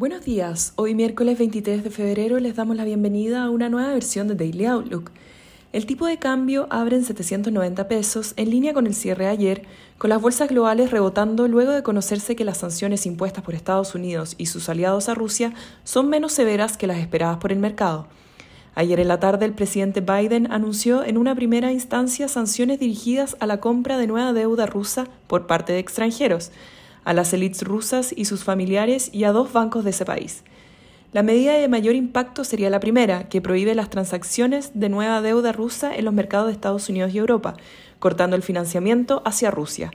Buenos días, hoy miércoles 23 de febrero les damos la bienvenida a una nueva versión de Daily Outlook. El tipo de cambio abre en 790 pesos, en línea con el cierre ayer, con las bolsas globales rebotando luego de conocerse que las sanciones impuestas por Estados Unidos y sus aliados a Rusia son menos severas que las esperadas por el mercado. Ayer en la tarde el presidente Biden anunció en una primera instancia sanciones dirigidas a la compra de nueva deuda rusa por parte de extranjeros a las élites rusas y sus familiares y a dos bancos de ese país. La medida de mayor impacto sería la primera, que prohíbe las transacciones de nueva deuda rusa en los mercados de Estados Unidos y Europa, cortando el financiamiento hacia Rusia.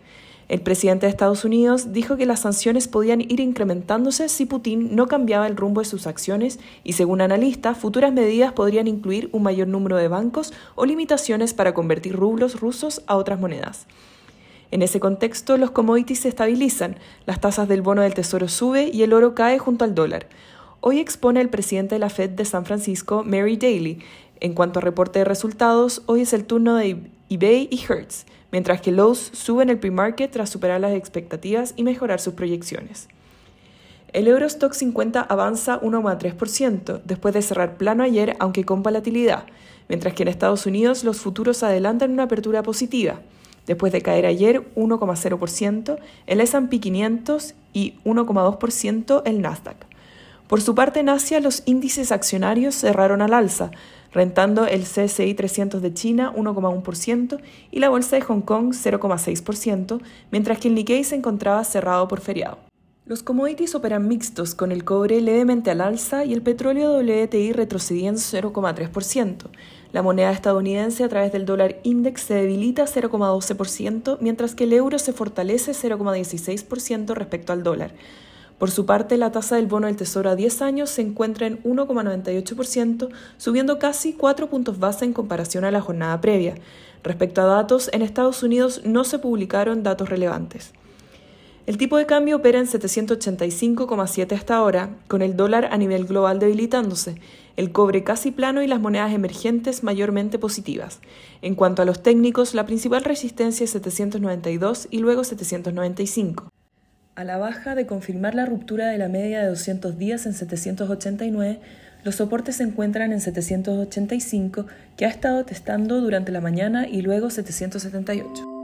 El presidente de Estados Unidos dijo que las sanciones podían ir incrementándose si Putin no cambiaba el rumbo de sus acciones y, según analistas, futuras medidas podrían incluir un mayor número de bancos o limitaciones para convertir rublos rusos a otras monedas. En ese contexto, los commodities se estabilizan, las tasas del bono del Tesoro sube y el oro cae junto al dólar. Hoy expone el presidente de la Fed de San Francisco, Mary Daly. En cuanto a reporte de resultados, hoy es el turno de eBay y Hertz, mientras que Lowe's sube en el pre-market tras superar las expectativas y mejorar sus proyecciones. El Eurostock 50 avanza 1,3% después de cerrar plano ayer, aunque con volatilidad, mientras que en Estados Unidos los futuros adelantan una apertura positiva después de caer ayer 1,0% el S&P 500 y 1,2% el Nasdaq. Por su parte, en Asia, los índices accionarios cerraron al alza, rentando el CSI 300 de China 1,1% y la bolsa de Hong Kong 0,6%, mientras que el Nikkei se encontraba cerrado por feriado. Los commodities operan mixtos, con el cobre levemente al alza y el petróleo WTI retrocediendo 0,3%. La moneda estadounidense a través del dólar index se debilita 0,12%, mientras que el euro se fortalece 0,16% respecto al dólar. Por su parte, la tasa del bono del Tesoro a 10 años se encuentra en 1,98%, subiendo casi 4 puntos base en comparación a la jornada previa. Respecto a datos, en Estados Unidos no se publicaron datos relevantes. El tipo de cambio opera en 785,7 hasta ahora, con el dólar a nivel global debilitándose, el cobre casi plano y las monedas emergentes mayormente positivas. En cuanto a los técnicos, la principal resistencia es 792 y luego 795. A la baja de confirmar la ruptura de la media de 200 días en 789, los soportes se encuentran en 785, que ha estado testando durante la mañana y luego 778.